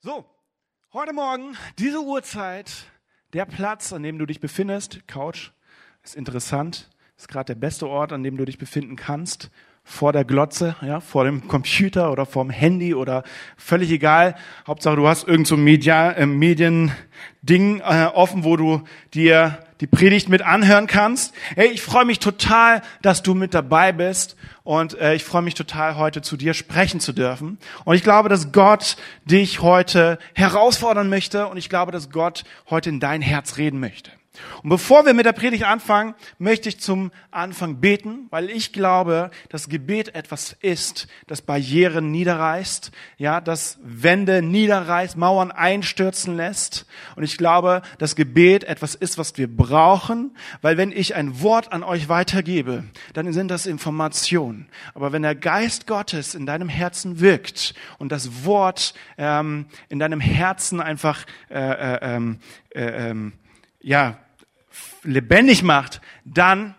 So, heute Morgen, diese Uhrzeit, der Platz, an dem du dich befindest, Couch, ist interessant, ist gerade der beste Ort, an dem du dich befinden kannst, vor der Glotze, ja, vor dem Computer oder vorm Handy oder völlig egal. Hauptsache, du hast irgend so ein Media, äh, Mediending äh, offen, wo du dir die Predigt mit anhören kannst. Hey, ich freue mich total, dass du mit dabei bist und äh, ich freue mich total, heute zu dir sprechen zu dürfen. Und ich glaube, dass Gott dich heute herausfordern möchte und ich glaube, dass Gott heute in dein Herz reden möchte. Und bevor wir mit der Predigt anfangen, möchte ich zum Anfang beten, weil ich glaube, dass Gebet etwas ist, das Barrieren niederreißt, ja, das Wände niederreißt, Mauern einstürzen lässt. Und ich glaube, dass Gebet etwas ist, was wir brauchen, weil wenn ich ein Wort an euch weitergebe, dann sind das Informationen. Aber wenn der Geist Gottes in deinem Herzen wirkt und das Wort ähm, in deinem Herzen einfach äh, äh, ähm, äh, ähm, ja lebendig macht, dann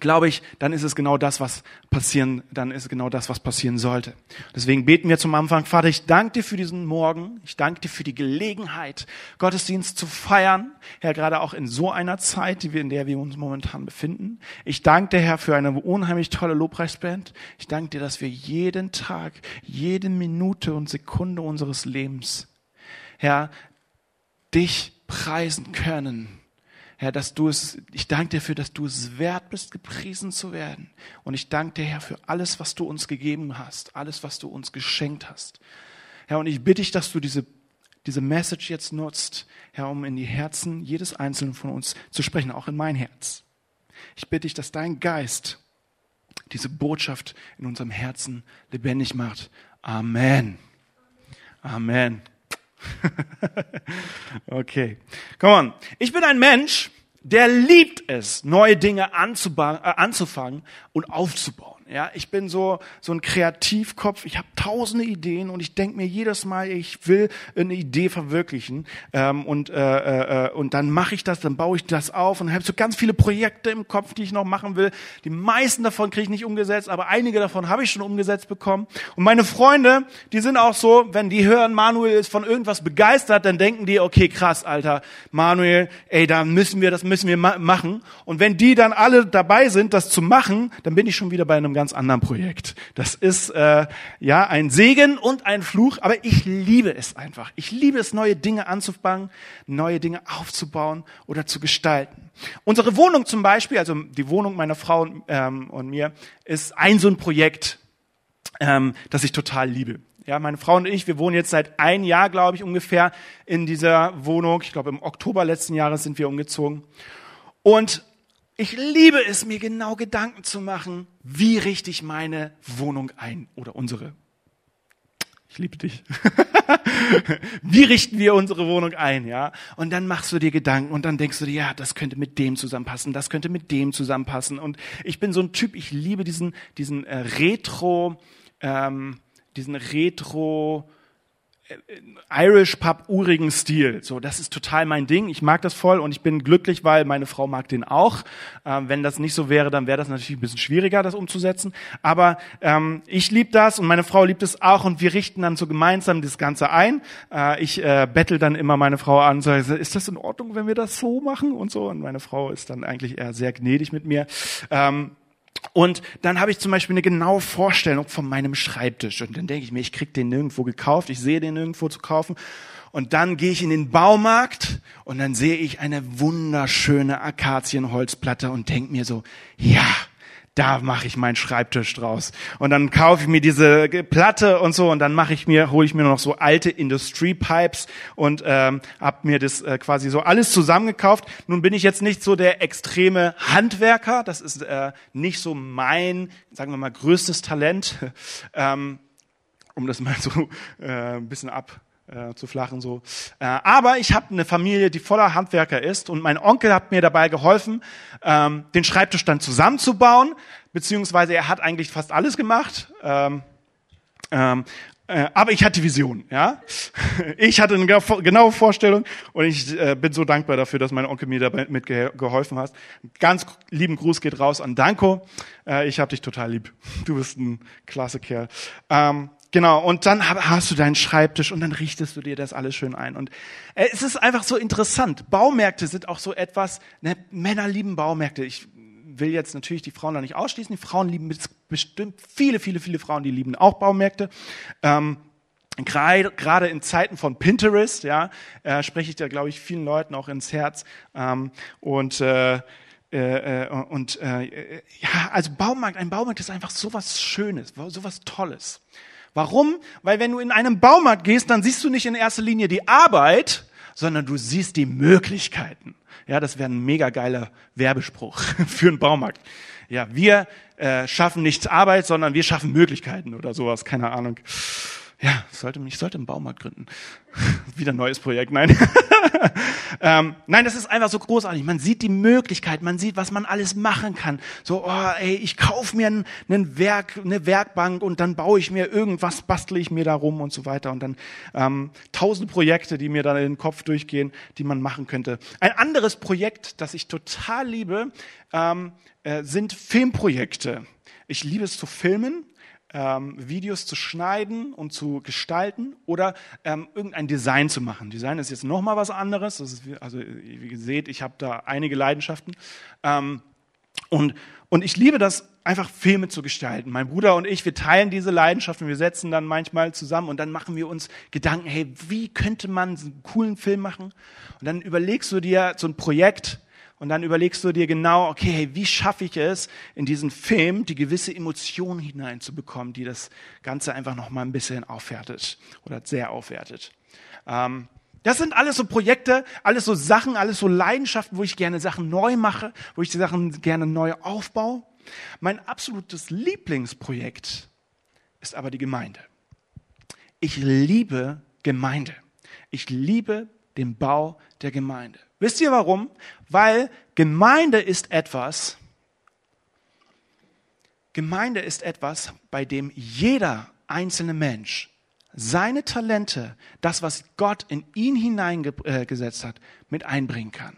glaube ich, dann ist es genau das, was passieren, dann ist genau das, was passieren sollte. Deswegen beten wir zum Anfang, Vater, ich danke dir für diesen Morgen, ich danke dir für die Gelegenheit, Gottesdienst zu feiern, Herr, gerade auch in so einer Zeit, in der wir uns momentan befinden. Ich danke dir, Herr, für eine unheimlich tolle Lobpreisband. Ich danke dir, dass wir jeden Tag, jede Minute und Sekunde unseres Lebens, Herr, dich preisen können Herr, dass du es, ich danke dir dafür, dass du es wert bist, gepriesen zu werden. Und ich danke dir, Herr, für alles, was du uns gegeben hast, alles, was du uns geschenkt hast. Herr, und ich bitte dich, dass du diese, diese Message jetzt nutzt, Herr, um in die Herzen jedes Einzelnen von uns zu sprechen, auch in mein Herz. Ich bitte dich, dass dein Geist diese Botschaft in unserem Herzen lebendig macht. Amen. Amen. okay. Come on. Ich bin ein Mensch, der liebt es, neue Dinge äh, anzufangen und aufzubauen. Ja, ich bin so so ein Kreativkopf. Ich habe tausende Ideen und ich denke mir jedes Mal, ich will eine Idee verwirklichen ähm, und äh, äh, und dann mache ich das, dann baue ich das auf und habe so ganz viele Projekte im Kopf, die ich noch machen will. Die meisten davon kriege ich nicht umgesetzt, aber einige davon habe ich schon umgesetzt bekommen. Und meine Freunde, die sind auch so, wenn die hören, Manuel ist von irgendwas begeistert, dann denken die, okay, krass, Alter, Manuel, ey, da müssen wir, das müssen wir ma machen. Und wenn die dann alle dabei sind, das zu machen, dann bin ich schon wieder bei einem ganz anderen Projekt. Das ist äh, ja ein Segen und ein Fluch, aber ich liebe es einfach. Ich liebe es, neue Dinge anzufangen, neue Dinge aufzubauen oder zu gestalten. Unsere Wohnung zum Beispiel, also die Wohnung meiner Frau und, ähm, und mir, ist ein so ein Projekt, ähm, das ich total liebe. Ja, meine Frau und ich, wir wohnen jetzt seit ein Jahr, glaube ich, ungefähr in dieser Wohnung. Ich glaube, im Oktober letzten Jahres sind wir umgezogen. Und ich liebe es, mir genau Gedanken zu machen, wie richte ich meine Wohnung ein oder unsere. Ich liebe dich. wie richten wir unsere Wohnung ein, ja? Und dann machst du dir Gedanken und dann denkst du dir, ja, das könnte mit dem zusammenpassen, das könnte mit dem zusammenpassen. Und ich bin so ein Typ, ich liebe diesen diesen äh, Retro, ähm, diesen Retro Irish Pub urigen Stil. So, das ist total mein Ding. Ich mag das voll und ich bin glücklich, weil meine Frau mag den auch. Ähm, wenn das nicht so wäre, dann wäre das natürlich ein bisschen schwieriger, das umzusetzen. Aber ähm, ich liebe das und meine Frau liebt es auch und wir richten dann so gemeinsam das Ganze ein. Äh, ich äh, bettel dann immer meine Frau an, so, ist das in Ordnung, wenn wir das so machen und so. Und meine Frau ist dann eigentlich eher sehr gnädig mit mir. Ähm, und dann habe ich zum Beispiel eine genaue Vorstellung von meinem Schreibtisch. Und dann denke ich mir, ich krieg den nirgendwo gekauft, ich sehe den nirgendwo zu kaufen. Und dann gehe ich in den Baumarkt und dann sehe ich eine wunderschöne Akazienholzplatte und denke mir so, ja, da mache ich meinen Schreibtisch draus. Und dann kaufe ich mir diese Platte und so und dann mache ich mir, hole ich mir noch so alte Industry Pipes und ähm, habe mir das äh, quasi so alles zusammengekauft. Nun bin ich jetzt nicht so der extreme Handwerker, das ist äh, nicht so mein, sagen wir mal, größtes Talent, ähm, um das mal so äh, ein bisschen ab äh, zu flachen so. Äh, aber ich habe eine Familie, die voller Handwerker ist und mein Onkel hat mir dabei geholfen, ähm, den Schreibtisch dann zusammenzubauen, beziehungsweise er hat eigentlich fast alles gemacht. Ähm, ähm, äh, aber ich hatte Vision, ja. Ich hatte eine genaue Vorstellung und ich äh, bin so dankbar dafür, dass mein Onkel mir dabei mitgeholfen hat. Ganz lieben Gruß geht raus an Danko. Äh, ich habe dich total lieb. Du bist ein klasse Kerl. Ähm, genau, und dann hast du deinen Schreibtisch und dann richtest du dir das alles schön ein. Und äh, es ist einfach so interessant. Baumärkte sind auch so etwas, ne, Männer lieben Baumärkte. Ich will jetzt natürlich die Frauen da nicht ausschließen. Die Frauen lieben bestimmt viele, viele, viele Frauen, die lieben auch Baumärkte. Ähm, Gerade in Zeiten von Pinterest, ja, äh, spreche ich da, glaube ich, vielen Leuten auch ins Herz. Ähm, und äh, äh, äh und äh, ja, also Baumarkt, ein Baumarkt ist einfach so was Schönes, so was Tolles. Warum? Weil wenn du in einen Baumarkt gehst, dann siehst du nicht in erster Linie die Arbeit, sondern du siehst die Möglichkeiten. Ja, das wäre ein mega geiler Werbespruch für einen Baumarkt. Ja, wir äh, schaffen nicht Arbeit, sondern wir schaffen Möglichkeiten oder sowas, keine Ahnung. Ja, sollte, ich sollte einen Baumarkt gründen. Wieder ein neues Projekt, nein. ähm, nein, das ist einfach so großartig. Man sieht die Möglichkeit, man sieht, was man alles machen kann. So, oh, ey, ich kaufe mir ein, ein Werk, eine Werkbank und dann baue ich mir irgendwas, bastle ich mir da rum und so weiter. Und dann ähm, tausend Projekte, die mir dann in den Kopf durchgehen, die man machen könnte. Ein anderes Projekt, das ich total liebe, ähm, äh, sind Filmprojekte. Ich liebe es zu filmen ähm, Videos zu schneiden und zu gestalten oder ähm, irgendein Design zu machen. Design ist jetzt noch mal was anderes. Ist, also wie ihr seht, ich habe da einige Leidenschaften ähm, und und ich liebe das einfach Filme zu gestalten. Mein Bruder und ich, wir teilen diese Leidenschaften. Wir setzen dann manchmal zusammen und dann machen wir uns Gedanken, hey, wie könnte man einen coolen Film machen? Und dann überlegst du dir so ein Projekt und dann überlegst du dir genau, okay, hey, wie schaffe ich es, in diesen Film die gewisse Emotion hineinzubekommen, die das Ganze einfach noch mal ein bisschen aufwertet oder sehr aufwertet. Ähm, das sind alles so Projekte, alles so Sachen, alles so Leidenschaften, wo ich gerne Sachen neu mache, wo ich die Sachen gerne neu aufbaue. Mein absolutes Lieblingsprojekt ist aber die Gemeinde. Ich liebe Gemeinde. Ich liebe den Bau der Gemeinde. Wisst ihr warum? Weil Gemeinde ist etwas, Gemeinde ist etwas, bei dem jeder einzelne Mensch seine Talente, das, was Gott in ihn hineingesetzt hat, mit einbringen kann.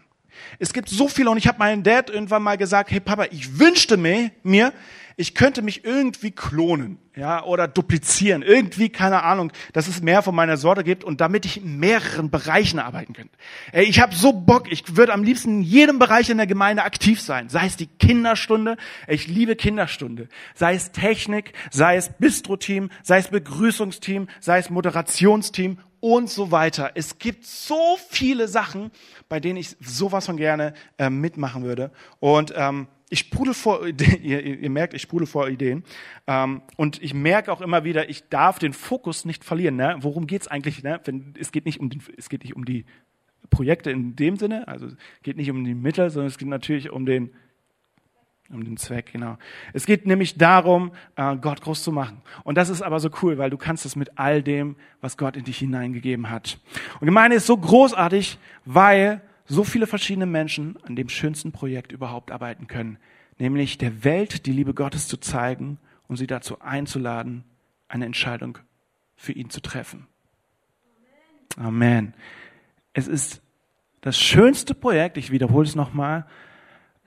Es gibt so viele und ich habe meinem Dad irgendwann mal gesagt, hey Papa, ich wünschte mir, mir ich könnte mich irgendwie klonen, ja, oder duplizieren, irgendwie, keine Ahnung, dass es mehr von meiner Sorte gibt und damit ich in mehreren Bereichen arbeiten könnte. Ey, ich habe so Bock, ich würde am liebsten in jedem Bereich in der Gemeinde aktiv sein, sei es die Kinderstunde, ich liebe Kinderstunde, sei es Technik, sei es Bistro-Team, sei es Begrüßungsteam, sei es Moderationsteam und so weiter. Es gibt so viele Sachen, bei denen ich sowas von gerne äh, mitmachen würde und ähm, ich sprudel vor, ihr, ihr merkt, ich sprudel vor Ideen. Ähm, und ich merke auch immer wieder, ich darf den Fokus nicht verlieren. Ne? Worum geht's eigentlich? Ne? Wenn, es, geht nicht um den, es geht nicht um die Projekte in dem Sinne, also es geht nicht um die Mittel, sondern es geht natürlich um den, um den Zweck, genau. Es geht nämlich darum, äh, Gott groß zu machen. Und das ist aber so cool, weil du kannst es mit all dem, was Gott in dich hineingegeben hat. Und Gemeinde ist so großartig, weil so viele verschiedene Menschen an dem schönsten Projekt überhaupt arbeiten können, nämlich der Welt die Liebe Gottes zu zeigen und sie dazu einzuladen, eine Entscheidung für ihn zu treffen. Amen. Es ist das schönste Projekt, ich wiederhole es nochmal,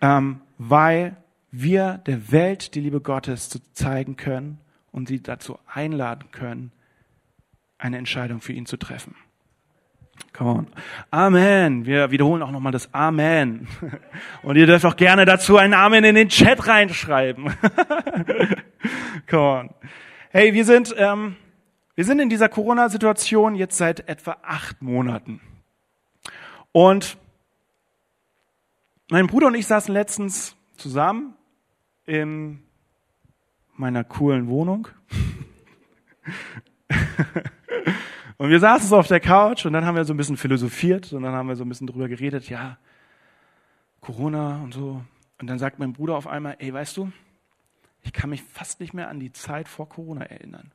ähm, weil wir der Welt die Liebe Gottes zu zeigen können und sie dazu einladen können, eine Entscheidung für ihn zu treffen. Come on. Amen. Wir wiederholen auch nochmal das Amen. Und ihr dürft auch gerne dazu ein Amen in den Chat reinschreiben. Come on. Hey, wir sind, ähm, wir sind in dieser Corona-Situation jetzt seit etwa acht Monaten. Und mein Bruder und ich saßen letztens zusammen in meiner coolen Wohnung. Und wir saßen so auf der Couch und dann haben wir so ein bisschen philosophiert und dann haben wir so ein bisschen drüber geredet, ja, Corona und so. Und dann sagt mein Bruder auf einmal, ey, weißt du, ich kann mich fast nicht mehr an die Zeit vor Corona erinnern.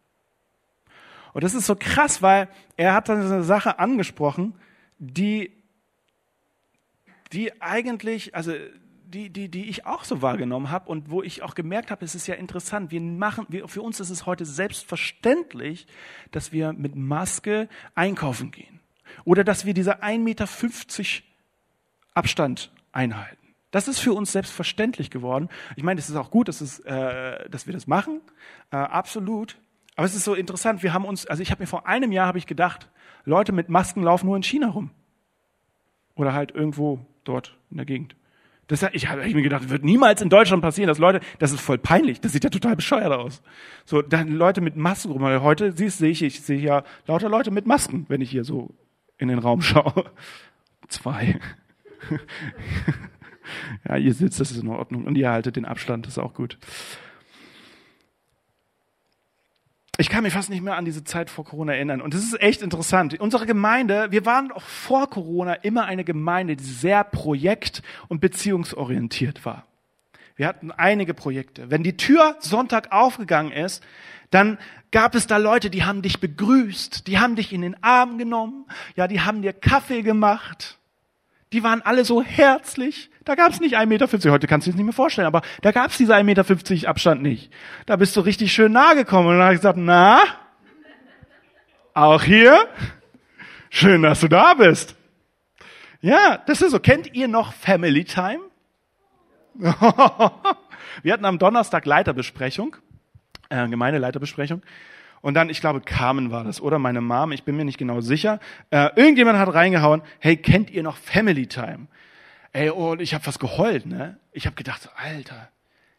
Und das ist so krass, weil er hat dann eine Sache angesprochen, die, die eigentlich, also die, die, die ich auch so wahrgenommen habe und wo ich auch gemerkt habe, es ist ja interessant, wir machen, wir, für uns ist es heute selbstverständlich, dass wir mit Maske einkaufen gehen. Oder dass wir diese 1,50 Meter Abstand einhalten. Das ist für uns selbstverständlich geworden. Ich meine, es ist auch gut, dass, es, äh, dass wir das machen, äh, absolut. Aber es ist so interessant, wir haben uns, also ich habe mir vor einem Jahr ich gedacht, Leute mit Masken laufen nur in China rum. Oder halt irgendwo dort in der Gegend. Das, ich habe mir gedacht, wird niemals in Deutschland passieren, dass Leute, das ist voll peinlich, das sieht ja total bescheuert aus. So, dann Leute mit Masken rum. Heute siehst, sehe ich, ich sehe ja lauter Leute mit Masken, wenn ich hier so in den Raum schaue. Zwei. ja, ihr sitzt, das ist in Ordnung. Und ihr haltet den Abstand, das ist auch gut. Ich kann mich fast nicht mehr an diese Zeit vor Corona erinnern. Und das ist echt interessant. Unsere Gemeinde, wir waren auch vor Corona immer eine Gemeinde, die sehr projekt- und beziehungsorientiert war. Wir hatten einige Projekte. Wenn die Tür Sonntag aufgegangen ist, dann gab es da Leute, die haben dich begrüßt, die haben dich in den Arm genommen, ja, die haben dir Kaffee gemacht. Die waren alle so herzlich. Da gab es nicht 1,50 Meter. Heute kannst du das nicht mehr vorstellen, aber da gab es diese 1,50 Meter Abstand nicht. Da bist du richtig schön nahe gekommen und dann habe ich gesagt, na, auch hier? Schön, dass du da bist. Ja, das ist so. Kennt ihr noch Family Time? Wir hatten am Donnerstag Leiterbesprechung, äh, Gemeindeleiterbesprechung. Und dann, ich glaube, Carmen war das oder meine Mom, ich bin mir nicht genau sicher. Äh, irgendjemand hat reingehauen, hey, kennt ihr noch Family Time? Ey, und ich habe was geheult, ne? Ich habe gedacht, Alter,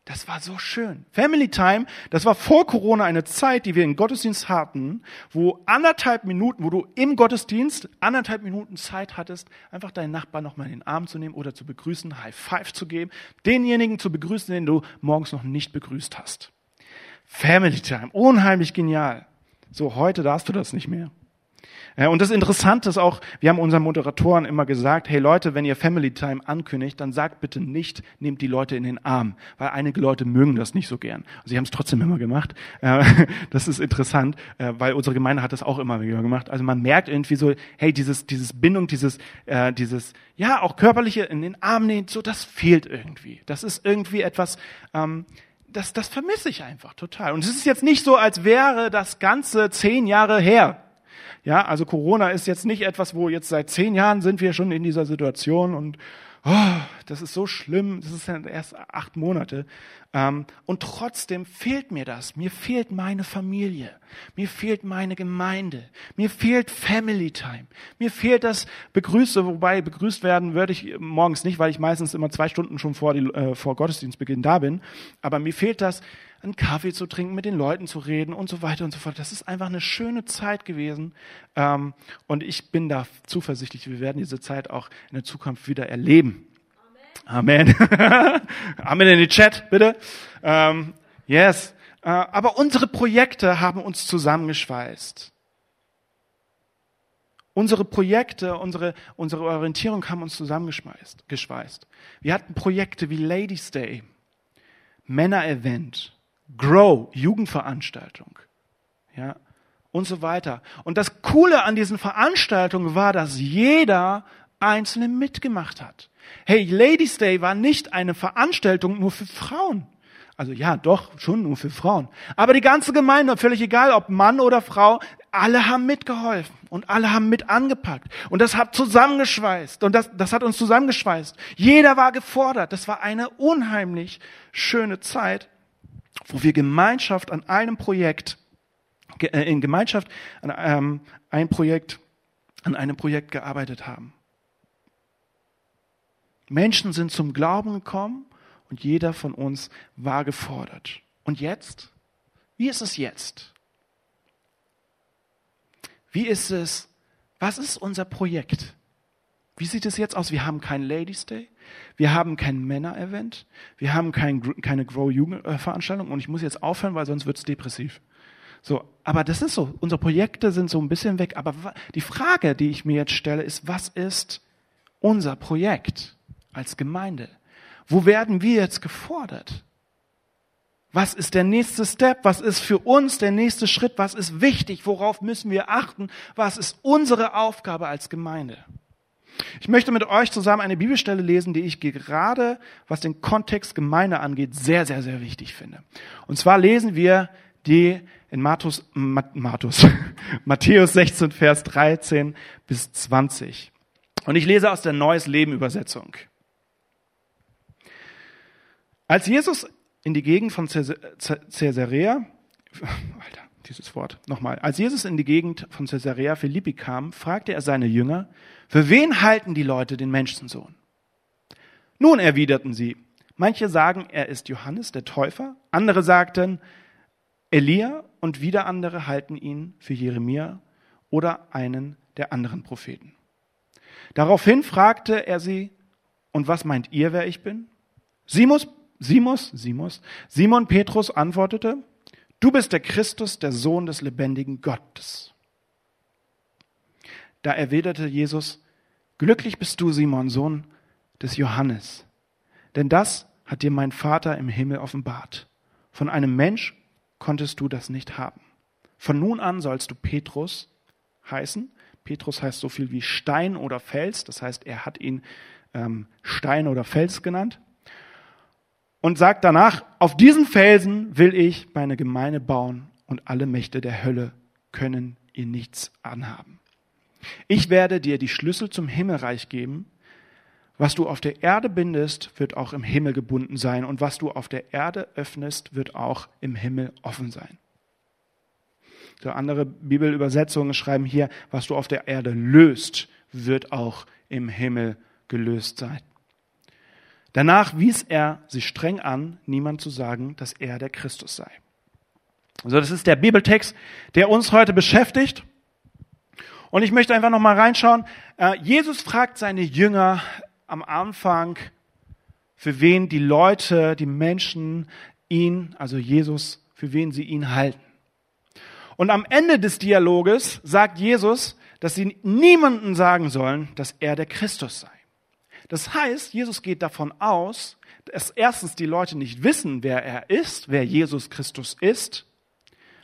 das war so schön. Family Time, das war vor Corona eine Zeit, die wir im Gottesdienst hatten, wo anderthalb Minuten, wo du im Gottesdienst anderthalb Minuten Zeit hattest, einfach deinen Nachbarn nochmal in den Arm zu nehmen oder zu begrüßen, High Five zu geben, denjenigen zu begrüßen, den du morgens noch nicht begrüßt hast. Family Time, unheimlich genial. So, heute darfst du das nicht mehr. Und das Interessante ist auch, wir haben unseren Moderatoren immer gesagt, hey Leute, wenn ihr Family Time ankündigt, dann sagt bitte nicht, nehmt die Leute in den Arm, weil einige Leute mögen das nicht so gern. Sie haben es trotzdem immer gemacht. Äh, das ist interessant, äh, weil unsere Gemeinde hat das auch immer wieder gemacht. Also man merkt irgendwie so, hey, dieses, dieses Bindung, dieses, äh, dieses, ja, auch körperliche in den Arm nehmen, so, das fehlt irgendwie. Das ist irgendwie etwas, ähm, das, das vermisse ich einfach total. Und es ist jetzt nicht so, als wäre das Ganze zehn Jahre her. Ja, also Corona ist jetzt nicht etwas, wo jetzt seit zehn Jahren sind wir schon in dieser Situation und oh, das ist so schlimm, das ist ja erst acht Monate. Ähm, und trotzdem fehlt mir das. Mir fehlt meine Familie. Mir fehlt meine Gemeinde. Mir fehlt Family Time. Mir fehlt das Begrüße, wobei begrüßt werden würde ich morgens nicht, weil ich meistens immer zwei Stunden schon vor, die, äh, vor Gottesdienstbeginn da bin. Aber mir fehlt das, einen Kaffee zu trinken, mit den Leuten zu reden und so weiter und so fort. Das ist einfach eine schöne Zeit gewesen. Ähm, und ich bin da zuversichtlich, wir werden diese Zeit auch in der Zukunft wieder erleben. Amen. Amen in den Chat, bitte. Ähm, yes. Äh, aber unsere Projekte haben uns zusammengeschweißt. Unsere Projekte, unsere, unsere Orientierung haben uns zusammengeschweißt. Wir hatten Projekte wie Ladies Day, Männer-Event, Grow, Jugendveranstaltung, ja, und so weiter. Und das Coole an diesen Veranstaltungen war, dass jeder Einzelne mitgemacht hat. Hey, Ladies Day war nicht eine Veranstaltung nur für Frauen. Also ja, doch, schon nur für Frauen. Aber die ganze Gemeinde, völlig egal, ob Mann oder Frau, alle haben mitgeholfen und alle haben mit angepackt. Und das hat zusammengeschweißt. Und das, das hat uns zusammengeschweißt. Jeder war gefordert. Das war eine unheimlich schöne Zeit wo wir Gemeinschaft an einem Projekt, äh, in Gemeinschaft an ähm, ein Projekt, an einem Projekt gearbeitet haben. Menschen sind zum Glauben gekommen und jeder von uns war gefordert. Und jetzt? Wie ist es jetzt? Wie ist es? Was ist unser Projekt? Wie sieht es jetzt aus? Wir haben kein Ladies Day. Wir haben kein Männer-Event. Wir haben kein, keine Grow-Jugend-Veranstaltung. Und ich muss jetzt aufhören, weil sonst wird es depressiv. So, aber das ist so. Unsere Projekte sind so ein bisschen weg. Aber die Frage, die ich mir jetzt stelle, ist, was ist unser Projekt als Gemeinde? Wo werden wir jetzt gefordert? Was ist der nächste Step? Was ist für uns der nächste Schritt? Was ist wichtig? Worauf müssen wir achten? Was ist unsere Aufgabe als Gemeinde? Ich möchte mit euch zusammen eine Bibelstelle lesen, die ich gerade, was den Kontext Gemeinde angeht, sehr, sehr, sehr wichtig finde. Und zwar lesen wir die in Matthäus, Matthäus, Matthäus 16, Vers 13 bis 20. Und ich lese aus der Neues Leben Übersetzung. Als Jesus in die Gegend von Caesarea, Alter, dieses Wort. Nochmal. Als Jesus in die Gegend von Caesarea Philippi kam, fragte er seine Jünger, für wen halten die Leute den Menschensohn? Nun erwiderten sie, manche sagen, er ist Johannes der Täufer, andere sagten Elia und wieder andere halten ihn für Jeremia oder einen der anderen Propheten. Daraufhin fragte er sie, und was meint ihr, wer ich bin? Simus, Simus, Simus, Simon Petrus antwortete, du bist der Christus, der Sohn des lebendigen Gottes. Da erwiderte Jesus, glücklich bist du, Simon, Sohn des Johannes, denn das hat dir mein Vater im Himmel offenbart. Von einem Mensch konntest du das nicht haben. Von nun an sollst du Petrus heißen. Petrus heißt so viel wie Stein oder Fels, das heißt, er hat ihn ähm, Stein oder Fels genannt. Und sagt danach, auf diesen Felsen will ich meine Gemeinde bauen und alle Mächte der Hölle können ihr nichts anhaben. Ich werde dir die Schlüssel zum Himmelreich geben. Was du auf der Erde bindest, wird auch im Himmel gebunden sein. Und was du auf der Erde öffnest, wird auch im Himmel offen sein. So andere Bibelübersetzungen schreiben hier, was du auf der Erde löst, wird auch im Himmel gelöst sein. Danach wies er sich streng an, niemand zu sagen, dass er der Christus sei. Also das ist der Bibeltext, der uns heute beschäftigt. Und ich möchte einfach noch mal reinschauen. Äh, Jesus fragt seine Jünger am Anfang, für wen die Leute, die Menschen ihn, also Jesus, für wen sie ihn halten. Und am Ende des Dialoges sagt Jesus, dass sie niemanden sagen sollen, dass er der Christus sei. Das heißt, Jesus geht davon aus, dass erstens die Leute nicht wissen, wer er ist, wer Jesus Christus ist,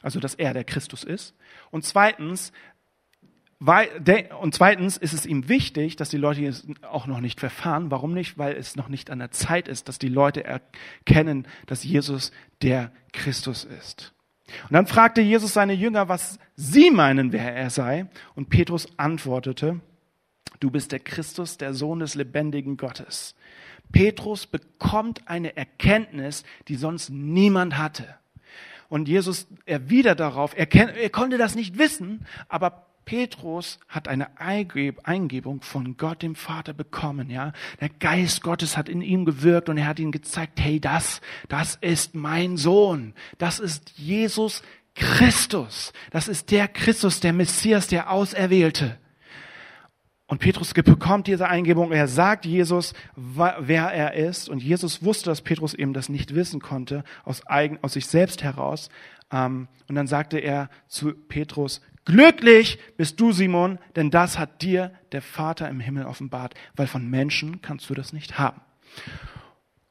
also dass er der Christus ist. Und zweitens, und zweitens ist es ihm wichtig, dass die Leute es auch noch nicht verfahren. Warum nicht? Weil es noch nicht an der Zeit ist, dass die Leute erkennen, dass Jesus der Christus ist. Und dann fragte Jesus seine Jünger, was sie meinen, wer er sei. Und Petrus antwortete, du bist der Christus, der Sohn des lebendigen Gottes. Petrus bekommt eine Erkenntnis, die sonst niemand hatte. Und Jesus erwidert darauf, er, er konnte das nicht wissen, aber Petrus hat eine Eingebung von Gott dem Vater bekommen, ja. Der Geist Gottes hat in ihm gewirkt und er hat ihm gezeigt, hey, das, das ist mein Sohn. Das ist Jesus Christus. Das ist der Christus, der Messias, der Auserwählte. Und Petrus bekommt diese Eingebung. Er sagt Jesus, wer er ist. Und Jesus wusste, dass Petrus eben das nicht wissen konnte, aus, eigen, aus sich selbst heraus. Ähm, und dann sagte er zu Petrus, Glücklich bist du, Simon, denn das hat dir der Vater im Himmel offenbart, weil von Menschen kannst du das nicht haben.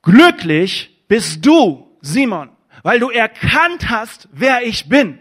Glücklich bist du, Simon, weil du erkannt hast, wer ich bin.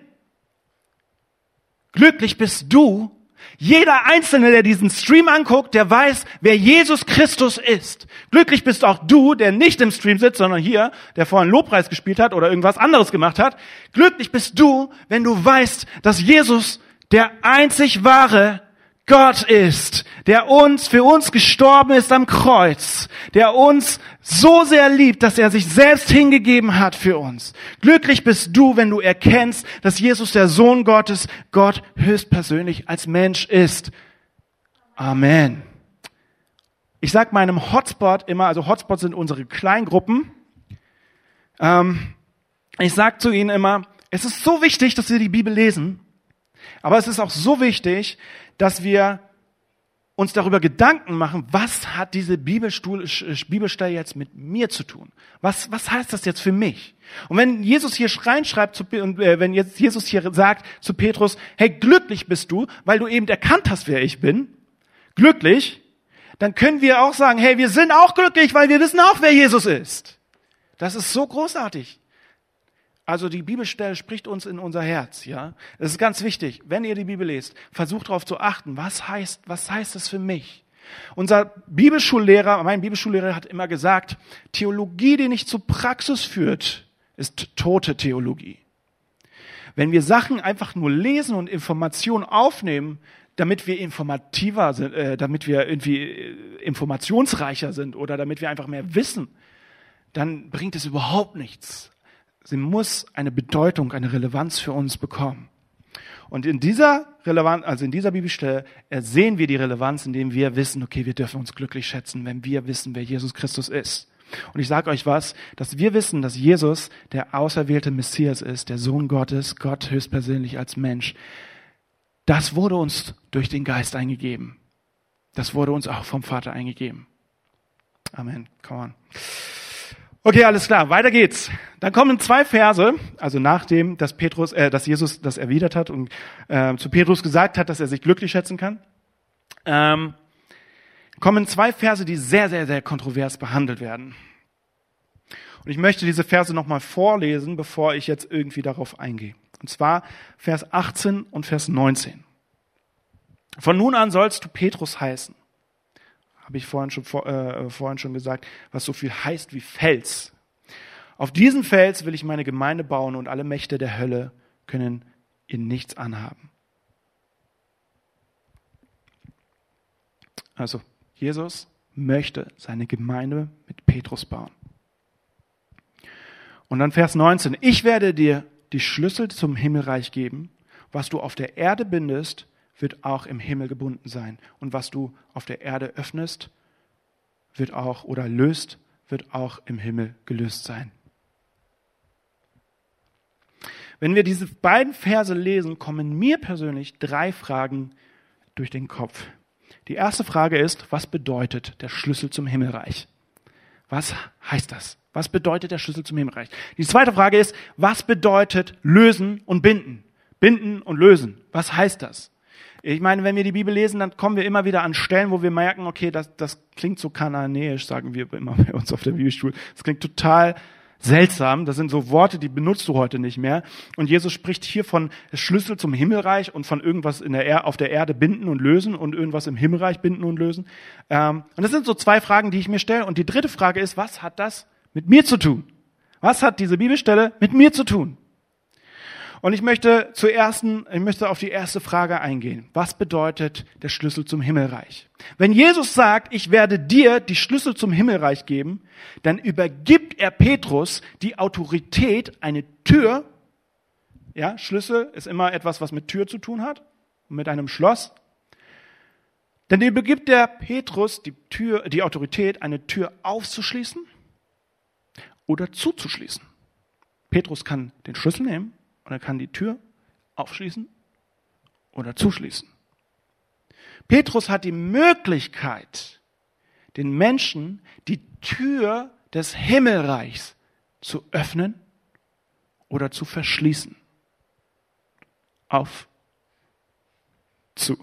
Glücklich bist du, jeder Einzelne, der diesen Stream anguckt, der weiß, wer Jesus Christus ist. Glücklich bist auch du, der nicht im Stream sitzt, sondern hier, der vorhin Lobpreis gespielt hat oder irgendwas anderes gemacht hat. Glücklich bist du, wenn du weißt, dass Jesus der einzig wahre Gott ist, der uns, für uns gestorben ist am Kreuz, der uns so sehr liebt, dass er sich selbst hingegeben hat für uns. Glücklich bist du, wenn du erkennst, dass Jesus der Sohn Gottes, Gott höchstpersönlich als Mensch ist. Amen. Ich sag meinem Hotspot immer, also Hotspots sind unsere Kleingruppen. Ähm, ich sag zu ihnen immer, es ist so wichtig, dass wir die Bibel lesen, aber es ist auch so wichtig, dass wir uns darüber Gedanken machen, was hat diese Bibelstelle jetzt mit mir zu tun? Was, was heißt das jetzt für mich? Und wenn Jesus hier reinschreibt, zu, äh, wenn jetzt Jesus hier sagt zu Petrus, hey, glücklich bist du, weil du eben erkannt hast, wer ich bin, glücklich, dann können wir auch sagen, hey, wir sind auch glücklich, weil wir wissen auch, wer Jesus ist. Das ist so großartig. Also die Bibelstelle spricht uns in unser Herz, ja. Das ist ganz wichtig. Wenn ihr die Bibel lest, versucht darauf zu achten, was heißt, was heißt das für mich? Unser Bibelschullehrer, mein Bibelschullehrer hat immer gesagt, Theologie, die nicht zur Praxis führt, ist tote Theologie. Wenn wir Sachen einfach nur lesen und Informationen aufnehmen, damit wir informativer sind, äh, damit wir irgendwie äh, informationsreicher sind oder damit wir einfach mehr wissen, dann bringt es überhaupt nichts sie muss eine Bedeutung, eine Relevanz für uns bekommen. Und in dieser Relevanz, also in dieser Bibelstelle, sehen wir die Relevanz, indem wir wissen, okay, wir dürfen uns glücklich schätzen, wenn wir wissen, wer Jesus Christus ist. Und ich sage euch was, dass wir wissen, dass Jesus der auserwählte Messias ist, der Sohn Gottes, Gott höchstpersönlich als Mensch. Das wurde uns durch den Geist eingegeben. Das wurde uns auch vom Vater eingegeben. Amen. Come on. Okay, alles klar, weiter geht's. Dann kommen zwei Verse, also nachdem, dass Petrus, äh, dass Jesus das erwidert hat und äh, zu Petrus gesagt hat, dass er sich glücklich schätzen kann, ähm, kommen zwei Verse, die sehr, sehr, sehr kontrovers behandelt werden. Und ich möchte diese Verse nochmal vorlesen, bevor ich jetzt irgendwie darauf eingehe. Und zwar Vers 18 und Vers 19. Von nun an sollst du Petrus heißen habe ich vorhin schon, äh, vorhin schon gesagt, was so viel heißt wie Fels. Auf diesen Fels will ich meine Gemeinde bauen und alle Mächte der Hölle können ihr nichts anhaben. Also Jesus möchte seine Gemeinde mit Petrus bauen. Und dann Vers 19. Ich werde dir die Schlüssel zum Himmelreich geben. Was du auf der Erde bindest, wird auch im Himmel gebunden sein. Und was du auf der Erde öffnest, wird auch oder löst, wird auch im Himmel gelöst sein. Wenn wir diese beiden Verse lesen, kommen mir persönlich drei Fragen durch den Kopf. Die erste Frage ist, was bedeutet der Schlüssel zum Himmelreich? Was heißt das? Was bedeutet der Schlüssel zum Himmelreich? Die zweite Frage ist, was bedeutet lösen und binden? Binden und lösen. Was heißt das? Ich meine, wenn wir die Bibel lesen, dann kommen wir immer wieder an Stellen, wo wir merken, okay, das, das klingt so kananäisch, sagen wir immer bei uns auf der Bibelschule. Das klingt total seltsam. Das sind so Worte, die benutzt du heute nicht mehr. Und Jesus spricht hier von Schlüssel zum Himmelreich und von irgendwas in der er auf der Erde binden und lösen und irgendwas im Himmelreich binden und lösen. Ähm, und das sind so zwei Fragen, die ich mir stelle. Und die dritte Frage ist, was hat das mit mir zu tun? Was hat diese Bibelstelle mit mir zu tun? Und ich möchte zuerst, ich möchte auf die erste Frage eingehen. Was bedeutet der Schlüssel zum Himmelreich? Wenn Jesus sagt, ich werde dir die Schlüssel zum Himmelreich geben, dann übergibt er Petrus die Autorität, eine Tür, ja, Schlüssel ist immer etwas, was mit Tür zu tun hat, mit einem Schloss. Dann übergibt er Petrus die Tür, die Autorität, eine Tür aufzuschließen oder zuzuschließen. Petrus kann den Schlüssel nehmen und er kann die Tür aufschließen oder zuschließen. Petrus hat die Möglichkeit, den Menschen die Tür des Himmelreichs zu öffnen oder zu verschließen. Auf, zu.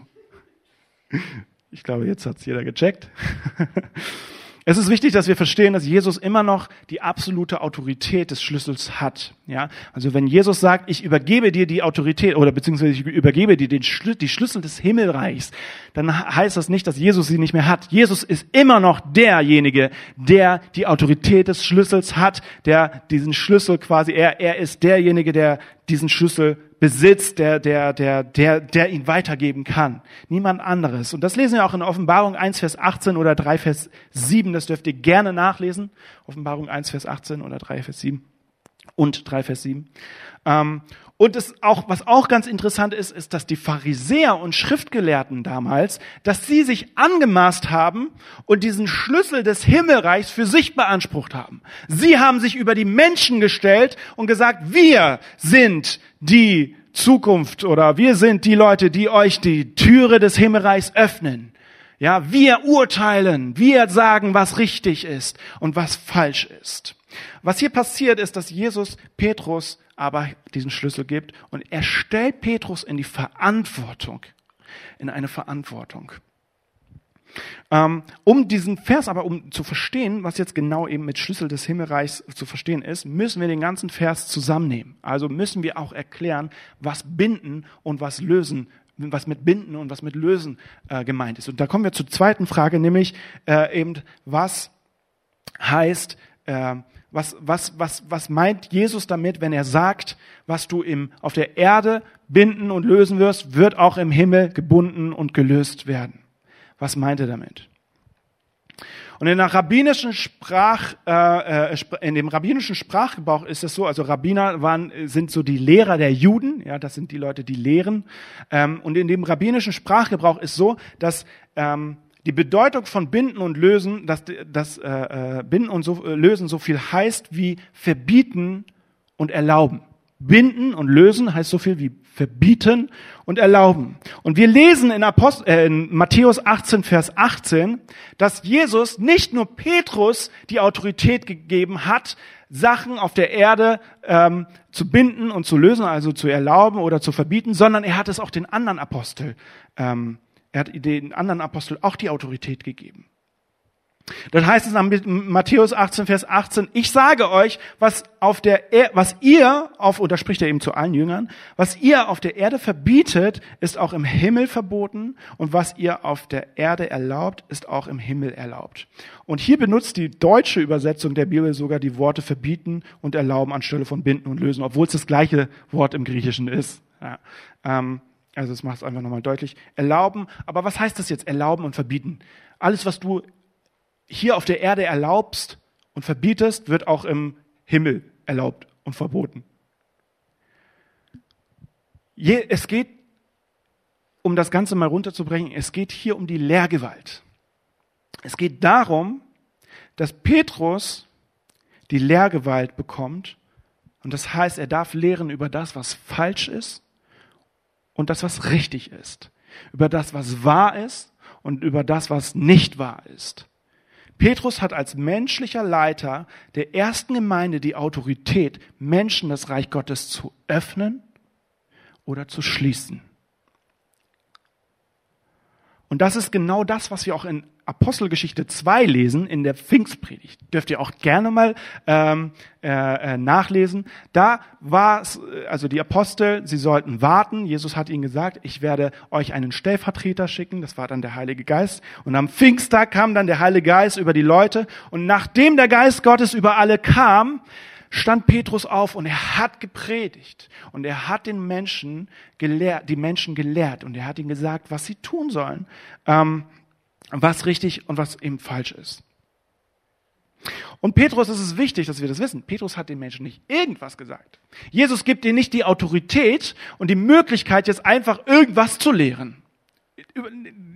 Ich glaube, jetzt hat es jeder gecheckt. Es ist wichtig, dass wir verstehen, dass Jesus immer noch die absolute Autorität des Schlüssels hat. Ja, also wenn Jesus sagt, ich übergebe dir die Autorität oder beziehungsweise ich übergebe dir den Schlüssel, die Schlüssel des Himmelreichs, dann heißt das nicht, dass Jesus sie nicht mehr hat. Jesus ist immer noch derjenige, der die Autorität des Schlüssels hat, der diesen Schlüssel quasi, er, er ist derjenige, der diesen Schlüssel besitzt, der, der, der, der, der ihn weitergeben kann. Niemand anderes. Und das lesen wir auch in Offenbarung 1, Vers 18 oder 3, Vers 7. Das dürft ihr gerne nachlesen. Offenbarung 1, Vers 18 oder 3, Vers 7 und 3, Vers 7. Und es auch, was auch ganz interessant ist, ist, dass die Pharisäer und Schriftgelehrten damals, dass sie sich angemaßt haben und diesen Schlüssel des Himmelreichs für sich beansprucht haben. Sie haben sich über die Menschen gestellt und gesagt, wir sind die Zukunft oder wir sind die Leute, die euch die Türe des Himmelreichs öffnen. Ja, wir urteilen, wir sagen, was richtig ist und was falsch ist. Was hier passiert ist, dass Jesus Petrus aber diesen Schlüssel gibt und er stellt Petrus in die Verantwortung, in eine Verantwortung. Ähm, um diesen Vers aber um zu verstehen, was jetzt genau eben mit Schlüssel des Himmelreichs zu verstehen ist, müssen wir den ganzen Vers zusammennehmen. Also müssen wir auch erklären, was binden und was lösen was mit Binden und was mit Lösen äh, gemeint ist. Und da kommen wir zur zweiten Frage, nämlich äh, eben, was heißt äh, was, was, was, was meint Jesus damit, wenn er sagt, was du im, auf der Erde binden und lösen wirst, wird auch im Himmel gebunden und gelöst werden? Was meint er damit? Und in der rabbinischen Sprach, äh, äh, in dem rabbinischen Sprachgebrauch ist es so, also Rabbiner waren, sind so die Lehrer der Juden, ja, das sind die Leute, die lehren. Ähm, und in dem rabbinischen Sprachgebrauch ist so, dass ähm, die Bedeutung von Binden und Lösen, dass das äh, äh, Binden und so, äh, Lösen so viel heißt wie verbieten und erlauben. Binden und lösen heißt so viel wie verbieten und erlauben. Und wir lesen in, Apost äh, in Matthäus 18, Vers 18, dass Jesus nicht nur Petrus die Autorität gegeben hat, Sachen auf der Erde ähm, zu binden und zu lösen, also zu erlauben oder zu verbieten, sondern er hat es auch den anderen Apostel, ähm, er hat den anderen Apostel auch die Autorität gegeben. Das heißt es in Matthäus 18, Vers 18, ich sage euch, was auf der, er was ihr auf, oder spricht er eben zu allen Jüngern, was ihr auf der Erde verbietet, ist auch im Himmel verboten und was ihr auf der Erde erlaubt, ist auch im Himmel erlaubt. Und hier benutzt die deutsche Übersetzung der Bibel sogar die Worte verbieten und erlauben anstelle von binden und lösen, obwohl es das gleiche Wort im Griechischen ist. Ja, ähm, also es macht es einfach nochmal deutlich. Erlauben, aber was heißt das jetzt, erlauben und verbieten? Alles, was du hier auf der Erde erlaubst und verbietest, wird auch im Himmel erlaubt und verboten. Es geht, um das Ganze mal runterzubringen, es geht hier um die Lehrgewalt. Es geht darum, dass Petrus die Lehrgewalt bekommt. Und das heißt, er darf lehren über das, was falsch ist und das, was richtig ist. Über das, was wahr ist und über das, was nicht wahr ist. Petrus hat als menschlicher Leiter der ersten Gemeinde die Autorität, Menschen das Reich Gottes zu öffnen oder zu schließen. Und das ist genau das, was wir auch in Apostelgeschichte 2 lesen, in der Pfingstpredigt. Dürft ihr auch gerne mal ähm, äh, äh nachlesen. Da war es, also die Apostel, sie sollten warten. Jesus hat ihnen gesagt, ich werde euch einen Stellvertreter schicken. Das war dann der Heilige Geist. Und am Pfingsttag kam dann der Heilige Geist über die Leute. Und nachdem der Geist Gottes über alle kam, stand Petrus auf und er hat gepredigt und er hat den Menschen gelehrt, die Menschen gelehrt und er hat ihnen gesagt, was sie tun sollen. Ähm, was richtig und was eben falsch ist. Und Petrus ist es wichtig, dass wir das wissen. Petrus hat den Menschen nicht irgendwas gesagt. Jesus gibt ihnen nicht die Autorität und die Möglichkeit, jetzt einfach irgendwas zu lehren.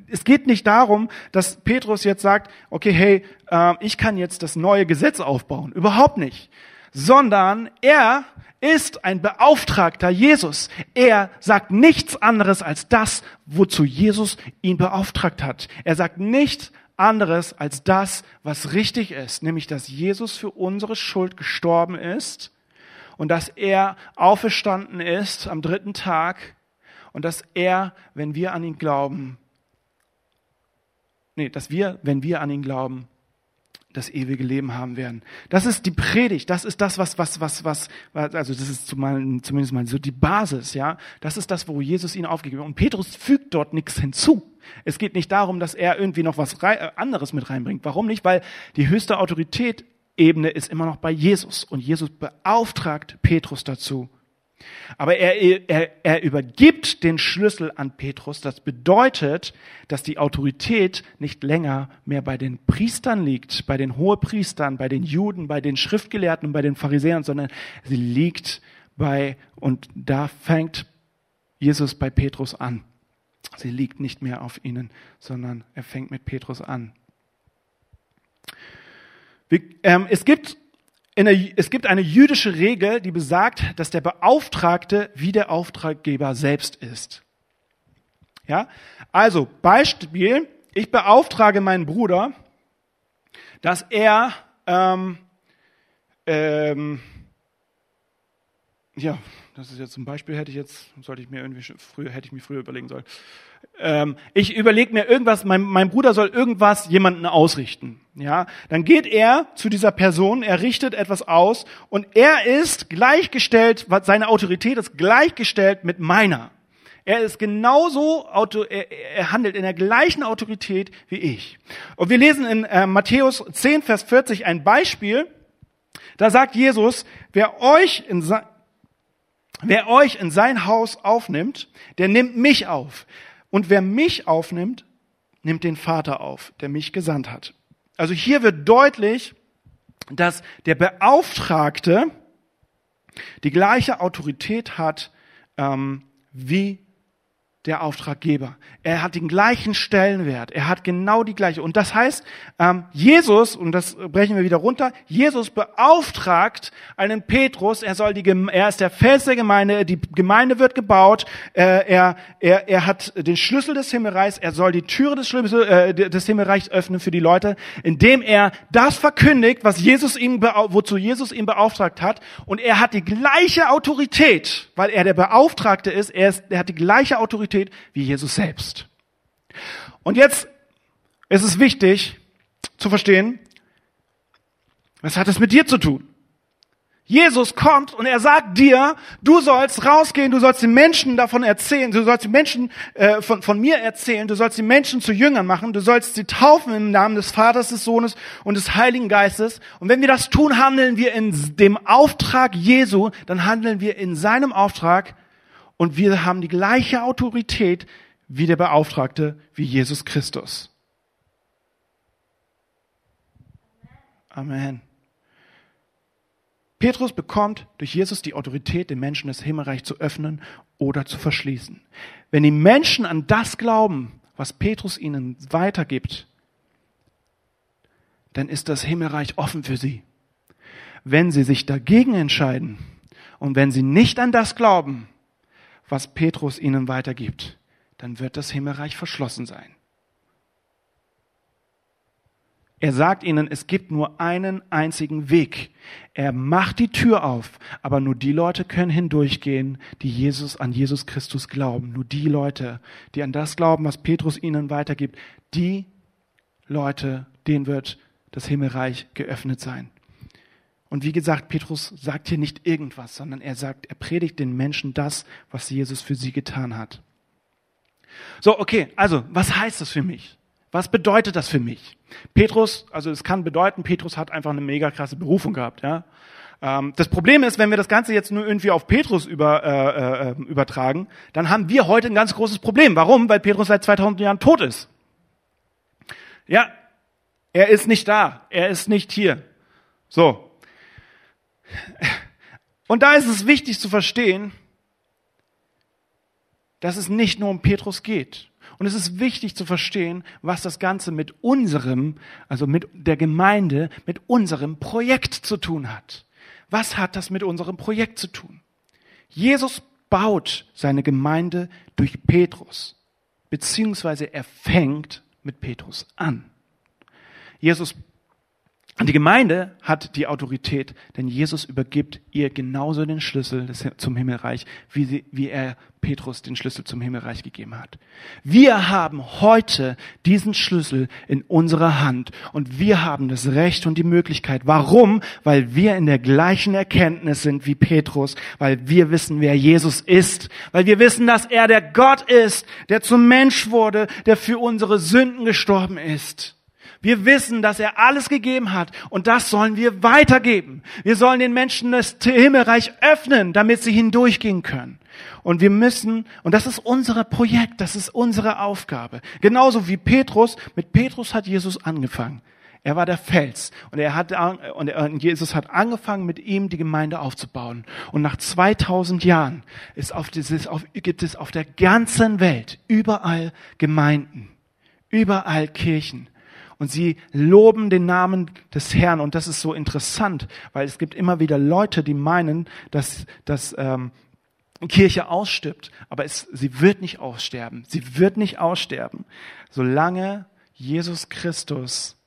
Es geht nicht darum, dass Petrus jetzt sagt, okay, hey, äh, ich kann jetzt das neue Gesetz aufbauen. Überhaupt nicht. Sondern er ist ein Beauftragter Jesus. Er sagt nichts anderes als das, wozu Jesus ihn beauftragt hat. Er sagt nichts anderes als das, was richtig ist, nämlich dass Jesus für unsere Schuld gestorben ist und dass er auferstanden ist am dritten Tag und dass er, wenn wir an ihn glauben, nee, dass wir, wenn wir an ihn glauben, das ewige Leben haben werden. Das ist die Predigt, das ist das, was, was, was, was, also das ist zumindest mal so die Basis, ja. Das ist das, wo Jesus ihn aufgegeben hat. Und Petrus fügt dort nichts hinzu. Es geht nicht darum, dass er irgendwie noch was äh, anderes mit reinbringt. Warum nicht? Weil die höchste Autorität Ebene ist immer noch bei Jesus und Jesus beauftragt Petrus dazu, aber er, er, er übergibt den Schlüssel an Petrus. Das bedeutet, dass die Autorität nicht länger mehr bei den Priestern liegt, bei den Hohepriestern, bei den Juden, bei den Schriftgelehrten und bei den Pharisäern, sondern sie liegt bei, und da fängt Jesus bei Petrus an. Sie liegt nicht mehr auf ihnen, sondern er fängt mit Petrus an. Ähm, es gibt der, es gibt eine jüdische Regel, die besagt, dass der Beauftragte wie der Auftraggeber selbst ist. Ja, also Beispiel: Ich beauftrage meinen Bruder, dass er ähm, ähm, ja, das ist jetzt ein Beispiel, hätte ich jetzt, sollte ich mir irgendwie früher, hätte ich mir früher überlegen sollen. Ähm, ich überlege mir irgendwas, mein, mein Bruder soll irgendwas jemanden ausrichten. Ja, dann geht er zu dieser Person, er richtet etwas aus und er ist gleichgestellt, seine Autorität ist gleichgestellt mit meiner. Er ist genauso, er, er handelt in der gleichen Autorität wie ich. Und wir lesen in äh, Matthäus 10, Vers 40 ein Beispiel. Da sagt Jesus, wer euch in, Wer euch in sein Haus aufnimmt, der nimmt mich auf. Und wer mich aufnimmt, nimmt den Vater auf, der mich gesandt hat. Also hier wird deutlich, dass der Beauftragte die gleiche Autorität hat ähm, wie der Auftraggeber. Er hat den gleichen Stellenwert. Er hat genau die gleiche. Und das heißt, ähm, Jesus, und das brechen wir wieder runter, Jesus beauftragt einen Petrus, er soll die, er ist der Fels der Gemeinde, die Gemeinde wird gebaut, äh, er, er, er hat den Schlüssel des Himmelreichs, er soll die Türe des, Schlüssel, äh, des Himmelreichs öffnen für die Leute, indem er das verkündigt, was Jesus ihm, wozu Jesus ihn beauftragt hat. Und er hat die gleiche Autorität, weil er der Beauftragte ist, er, ist, er hat die gleiche Autorität Autorität wie Jesus selbst. Und jetzt ist es wichtig zu verstehen, was hat es mit dir zu tun? Jesus kommt und er sagt dir, du sollst rausgehen, du sollst den Menschen davon erzählen, du sollst die Menschen äh, von, von mir erzählen, du sollst die Menschen zu Jüngern machen, du sollst sie taufen im Namen des Vaters, des Sohnes und des Heiligen Geistes. Und wenn wir das tun, handeln wir in dem Auftrag Jesu, dann handeln wir in seinem Auftrag und wir haben die gleiche Autorität wie der Beauftragte, wie Jesus Christus. Amen. Petrus bekommt durch Jesus die Autorität, den Menschen das Himmelreich zu öffnen oder zu verschließen. Wenn die Menschen an das glauben, was Petrus ihnen weitergibt, dann ist das Himmelreich offen für sie. Wenn sie sich dagegen entscheiden und wenn sie nicht an das glauben, was Petrus ihnen weitergibt, dann wird das Himmelreich verschlossen sein. Er sagt ihnen, es gibt nur einen einzigen Weg. Er macht die Tür auf, aber nur die Leute können hindurchgehen, die Jesus an Jesus Christus glauben. Nur die Leute, die an das glauben, was Petrus ihnen weitergibt, die Leute, denen wird das Himmelreich geöffnet sein. Und wie gesagt, Petrus sagt hier nicht irgendwas, sondern er sagt, er predigt den Menschen das, was Jesus für sie getan hat. So, okay, also, was heißt das für mich? Was bedeutet das für mich? Petrus, also es kann bedeuten, Petrus hat einfach eine mega krasse Berufung gehabt, ja. Ähm, das Problem ist, wenn wir das Ganze jetzt nur irgendwie auf Petrus über, äh, äh, übertragen, dann haben wir heute ein ganz großes Problem. Warum? Weil Petrus seit 2000 Jahren tot ist. Ja, er ist nicht da. Er ist nicht hier. So. Und da ist es wichtig zu verstehen, dass es nicht nur um Petrus geht. Und es ist wichtig zu verstehen, was das Ganze mit unserem, also mit der Gemeinde, mit unserem Projekt zu tun hat. Was hat das mit unserem Projekt zu tun? Jesus baut seine Gemeinde durch Petrus, beziehungsweise er fängt mit Petrus an. Jesus und die Gemeinde hat die Autorität, denn Jesus übergibt ihr genauso den Schlüssel zum Himmelreich, wie, sie, wie er Petrus den Schlüssel zum Himmelreich gegeben hat. Wir haben heute diesen Schlüssel in unserer Hand und wir haben das Recht und die Möglichkeit. Warum? Weil wir in der gleichen Erkenntnis sind wie Petrus, weil wir wissen, wer Jesus ist, weil wir wissen, dass er der Gott ist, der zum Mensch wurde, der für unsere Sünden gestorben ist. Wir wissen, dass er alles gegeben hat und das sollen wir weitergeben. Wir sollen den Menschen das Himmelreich öffnen, damit sie hindurchgehen können. Und wir müssen, und das ist unser Projekt, das ist unsere Aufgabe. Genauso wie Petrus, mit Petrus hat Jesus angefangen. Er war der Fels und er hat und Jesus hat angefangen mit ihm die Gemeinde aufzubauen und nach 2000 Jahren ist auf dieses auf, gibt es auf der ganzen Welt überall Gemeinden, überall Kirchen und sie loben den Namen des Herrn. Und das ist so interessant, weil es gibt immer wieder Leute, die meinen, dass, dass ähm, Kirche ausstirbt. Aber es, sie wird nicht aussterben. Sie wird nicht aussterben, solange Jesus Christus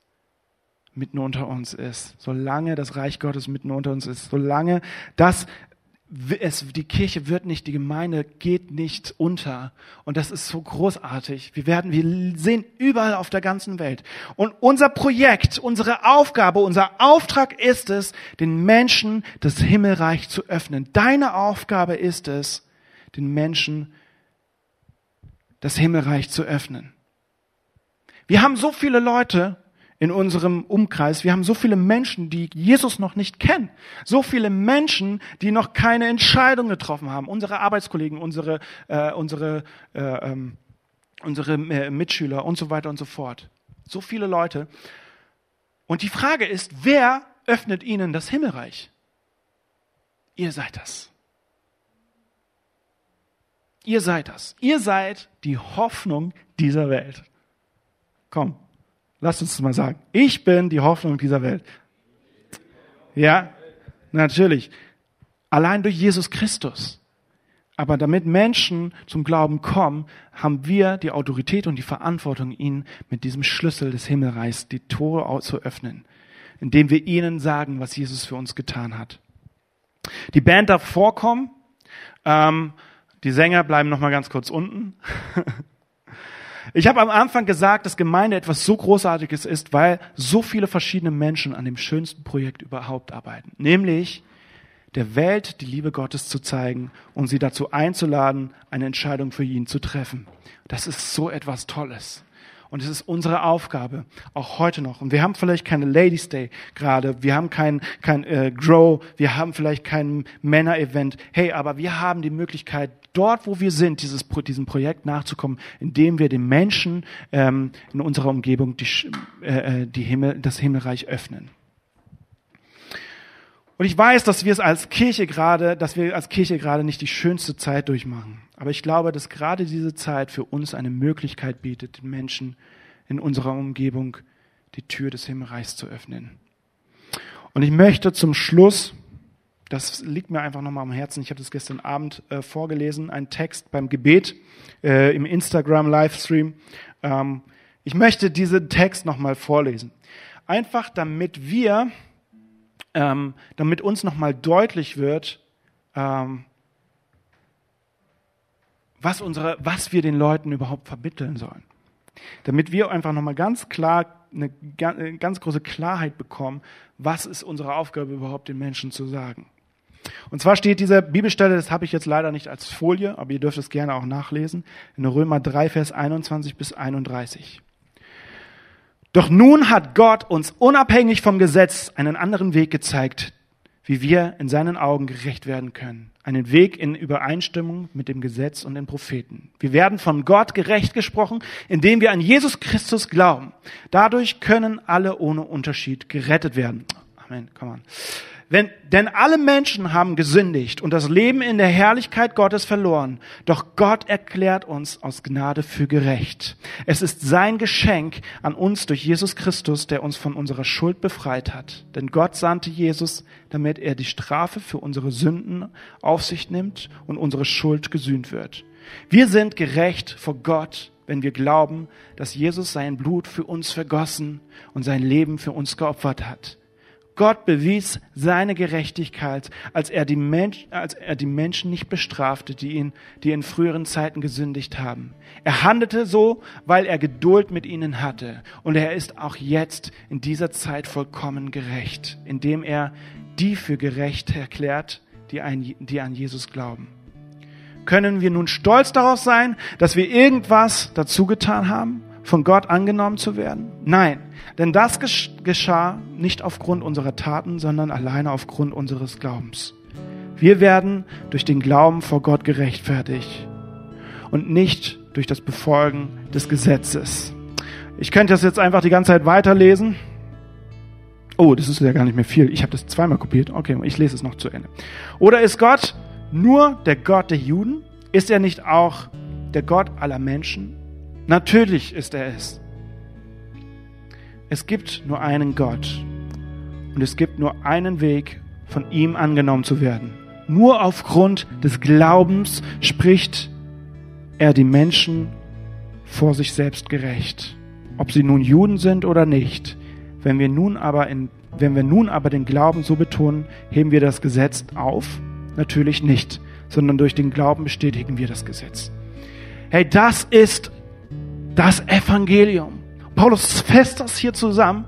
mitten unter uns ist, solange das Reich Gottes mitten unter uns ist, solange das es, die Kirche wird nicht, die Gemeinde geht nicht unter. Und das ist so großartig. Wir werden, wir sehen überall auf der ganzen Welt. Und unser Projekt, unsere Aufgabe, unser Auftrag ist es, den Menschen das Himmelreich zu öffnen. Deine Aufgabe ist es, den Menschen das Himmelreich zu öffnen. Wir haben so viele Leute, in unserem Umkreis. Wir haben so viele Menschen, die Jesus noch nicht kennen. So viele Menschen, die noch keine Entscheidung getroffen haben. Unsere Arbeitskollegen, unsere, äh, unsere, äh, ähm, unsere äh, Mitschüler und so weiter und so fort. So viele Leute. Und die Frage ist, wer öffnet ihnen das Himmelreich? Ihr seid das. Ihr seid das. Ihr seid die Hoffnung dieser Welt. Komm, lasst uns das mal sagen. Ich bin die Hoffnung dieser Welt. Ja, natürlich. Allein durch Jesus Christus. Aber damit Menschen zum Glauben kommen, haben wir die Autorität und die Verantwortung, ihnen mit diesem Schlüssel des Himmelreichs die Tore zu öffnen, indem wir ihnen sagen, was Jesus für uns getan hat. Die Band darf vorkommen. Ähm, die Sänger bleiben noch mal ganz kurz unten. Ich habe am Anfang gesagt, dass Gemeinde etwas so Großartiges ist, weil so viele verschiedene Menschen an dem schönsten Projekt überhaupt arbeiten, nämlich der Welt die Liebe Gottes zu zeigen und sie dazu einzuladen, eine Entscheidung für ihn zu treffen. Das ist so etwas Tolles. Und es ist unsere Aufgabe, auch heute noch. Und wir haben vielleicht keine Ladies Day gerade, wir haben kein, kein äh, Grow, wir haben vielleicht kein Männer-Event. Hey, aber wir haben die Möglichkeit, dort, wo wir sind, dieses, diesem Projekt nachzukommen, indem wir den Menschen ähm, in unserer Umgebung die, äh, äh, die Himmel, das Himmelreich öffnen. Und ich weiß, dass wir es als Kirche gerade, dass wir als Kirche gerade nicht die schönste Zeit durchmachen. Aber ich glaube, dass gerade diese Zeit für uns eine Möglichkeit bietet, den Menschen in unserer Umgebung die Tür des Himmelreichs zu öffnen. Und ich möchte zum Schluss, das liegt mir einfach nochmal am Herzen, ich habe das gestern Abend äh, vorgelesen, einen Text beim Gebet äh, im Instagram-Livestream. Ähm, ich möchte diesen Text nochmal vorlesen. Einfach damit wir ähm, damit uns nochmal deutlich wird, ähm, was, unsere, was wir den Leuten überhaupt vermitteln sollen. Damit wir einfach nochmal ganz klar, eine ganz große Klarheit bekommen, was ist unsere Aufgabe überhaupt den Menschen zu sagen. Und zwar steht diese Bibelstelle, das habe ich jetzt leider nicht als Folie, aber ihr dürft es gerne auch nachlesen, in Römer 3, Vers 21 bis 31. Doch nun hat Gott uns unabhängig vom Gesetz einen anderen Weg gezeigt, wie wir in seinen Augen gerecht werden können. Einen Weg in Übereinstimmung mit dem Gesetz und den Propheten. Wir werden von Gott gerecht gesprochen, indem wir an Jesus Christus glauben. Dadurch können alle ohne Unterschied gerettet werden. Amen. Come on. Wenn, denn alle Menschen haben gesündigt und das Leben in der Herrlichkeit Gottes verloren. Doch Gott erklärt uns aus Gnade für gerecht. Es ist sein Geschenk an uns durch Jesus Christus, der uns von unserer Schuld befreit hat. Denn Gott sandte Jesus, damit er die Strafe für unsere Sünden auf sich nimmt und unsere Schuld gesühnt wird. Wir sind gerecht vor Gott, wenn wir glauben, dass Jesus sein Blut für uns vergossen und sein Leben für uns geopfert hat. Gott bewies seine Gerechtigkeit, als er die, Mensch, als er die Menschen nicht bestrafte, die, ihn, die in früheren Zeiten gesündigt haben. Er handelte so, weil er Geduld mit ihnen hatte. Und er ist auch jetzt in dieser Zeit vollkommen gerecht, indem er die für gerecht erklärt, die, ein, die an Jesus glauben. Können wir nun stolz darauf sein, dass wir irgendwas dazu getan haben? Von Gott angenommen zu werden? Nein, denn das geschah nicht aufgrund unserer Taten, sondern alleine aufgrund unseres Glaubens. Wir werden durch den Glauben vor Gott gerechtfertigt und nicht durch das Befolgen des Gesetzes. Ich könnte das jetzt einfach die ganze Zeit weiterlesen. Oh, das ist ja gar nicht mehr viel. Ich habe das zweimal kopiert. Okay, ich lese es noch zu Ende. Oder ist Gott nur der Gott der Juden? Ist er nicht auch der Gott aller Menschen? Natürlich ist er es. Es gibt nur einen Gott und es gibt nur einen Weg, von ihm angenommen zu werden. Nur aufgrund des Glaubens spricht er die Menschen vor sich selbst gerecht, ob sie nun Juden sind oder nicht. Wenn wir nun aber in, wenn wir nun aber den Glauben so betonen, heben wir das Gesetz auf? Natürlich nicht, sondern durch den Glauben bestätigen wir das Gesetz. Hey, das ist das Evangelium. Paulus fest das hier zusammen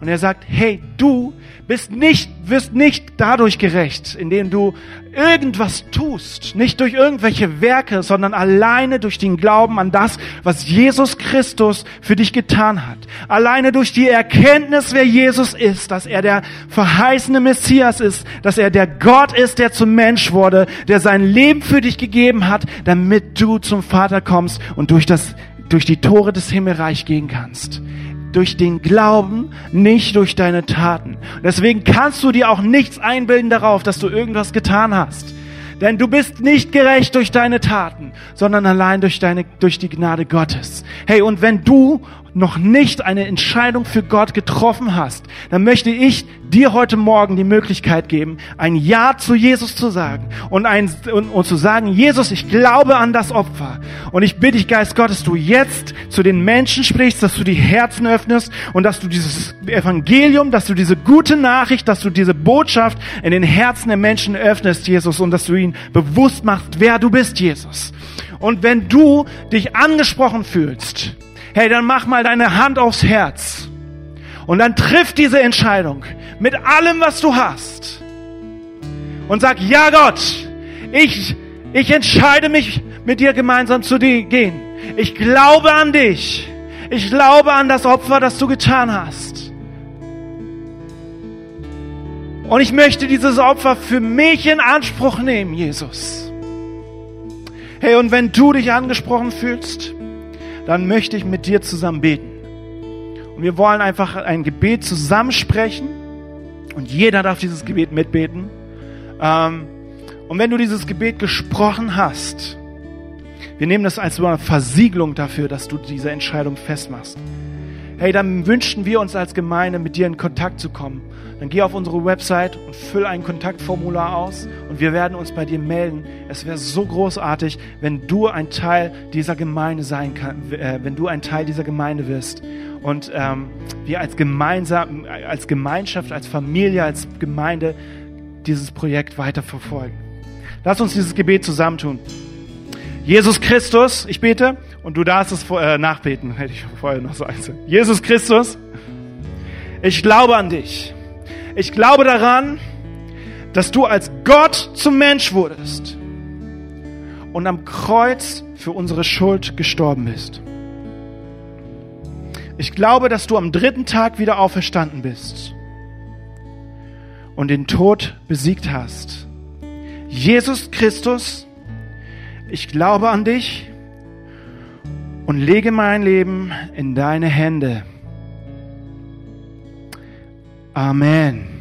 und er sagt, hey, du bist nicht, wirst nicht dadurch gerecht, indem du irgendwas tust, nicht durch irgendwelche Werke, sondern alleine durch den Glauben an das, was Jesus Christus für dich getan hat. Alleine durch die Erkenntnis, wer Jesus ist, dass er der verheißene Messias ist, dass er der Gott ist, der zum Mensch wurde, der sein Leben für dich gegeben hat, damit du zum Vater kommst und durch das durch die Tore des Himmelreich gehen kannst. durch den Glauben, nicht durch deine Taten. Deswegen kannst du dir auch nichts einbilden darauf, dass du irgendwas getan hast. Denn du bist nicht gerecht durch deine Taten, sondern allein durch deine, durch die Gnade Gottes. Hey, und wenn du noch nicht eine Entscheidung für Gott getroffen hast, dann möchte ich dir heute Morgen die Möglichkeit geben, ein Ja zu Jesus zu sagen und, ein, und, und zu sagen, Jesus, ich glaube an das Opfer. Und ich bitte dich, Geist Gottes, du jetzt zu den Menschen sprichst, dass du die Herzen öffnest und dass du dieses Evangelium, dass du diese gute Nachricht, dass du diese Botschaft in den Herzen der Menschen öffnest, Jesus, und dass du ihnen bewusst machst, wer du bist, Jesus. Und wenn du dich angesprochen fühlst, hey, dann mach mal deine Hand aufs Herz und dann triff diese Entscheidung mit allem, was du hast und sag, ja Gott, ich, ich entscheide mich mit dir gemeinsam zu gehen. Ich glaube an dich. Ich glaube an das Opfer, das du getan hast. Und ich möchte dieses Opfer für mich in Anspruch nehmen, Jesus. Hey, und wenn du dich angesprochen fühlst, dann möchte ich mit dir zusammen beten. Und wir wollen einfach ein Gebet zusammensprechen und jeder darf dieses Gebet mitbeten. Ähm, und wenn du dieses Gebet gesprochen hast, wir nehmen das als eine Versiegelung dafür, dass du diese Entscheidung festmachst. Hey, dann wünschen wir uns als Gemeinde, mit dir in Kontakt zu kommen dann geh auf unsere Website und füll ein Kontaktformular aus und wir werden uns bei dir melden. Es wäre so großartig, wenn du ein Teil dieser Gemeinde sein kann, äh, wenn du ein Teil dieser Gemeinde wirst und ähm, wir als gemeinsam, als Gemeinschaft, als Familie, als Gemeinde dieses Projekt weiter verfolgen. Lass uns dieses Gebet zusammentun. Jesus Christus, ich bete und du darfst es äh, nachbeten, hätte ich vorher noch sagen sollen. Jesus Christus, ich glaube an dich. Ich glaube daran, dass du als Gott zum Mensch wurdest und am Kreuz für unsere Schuld gestorben bist. Ich glaube, dass du am dritten Tag wieder auferstanden bist und den Tod besiegt hast. Jesus Christus, ich glaube an dich und lege mein Leben in deine Hände. Amen.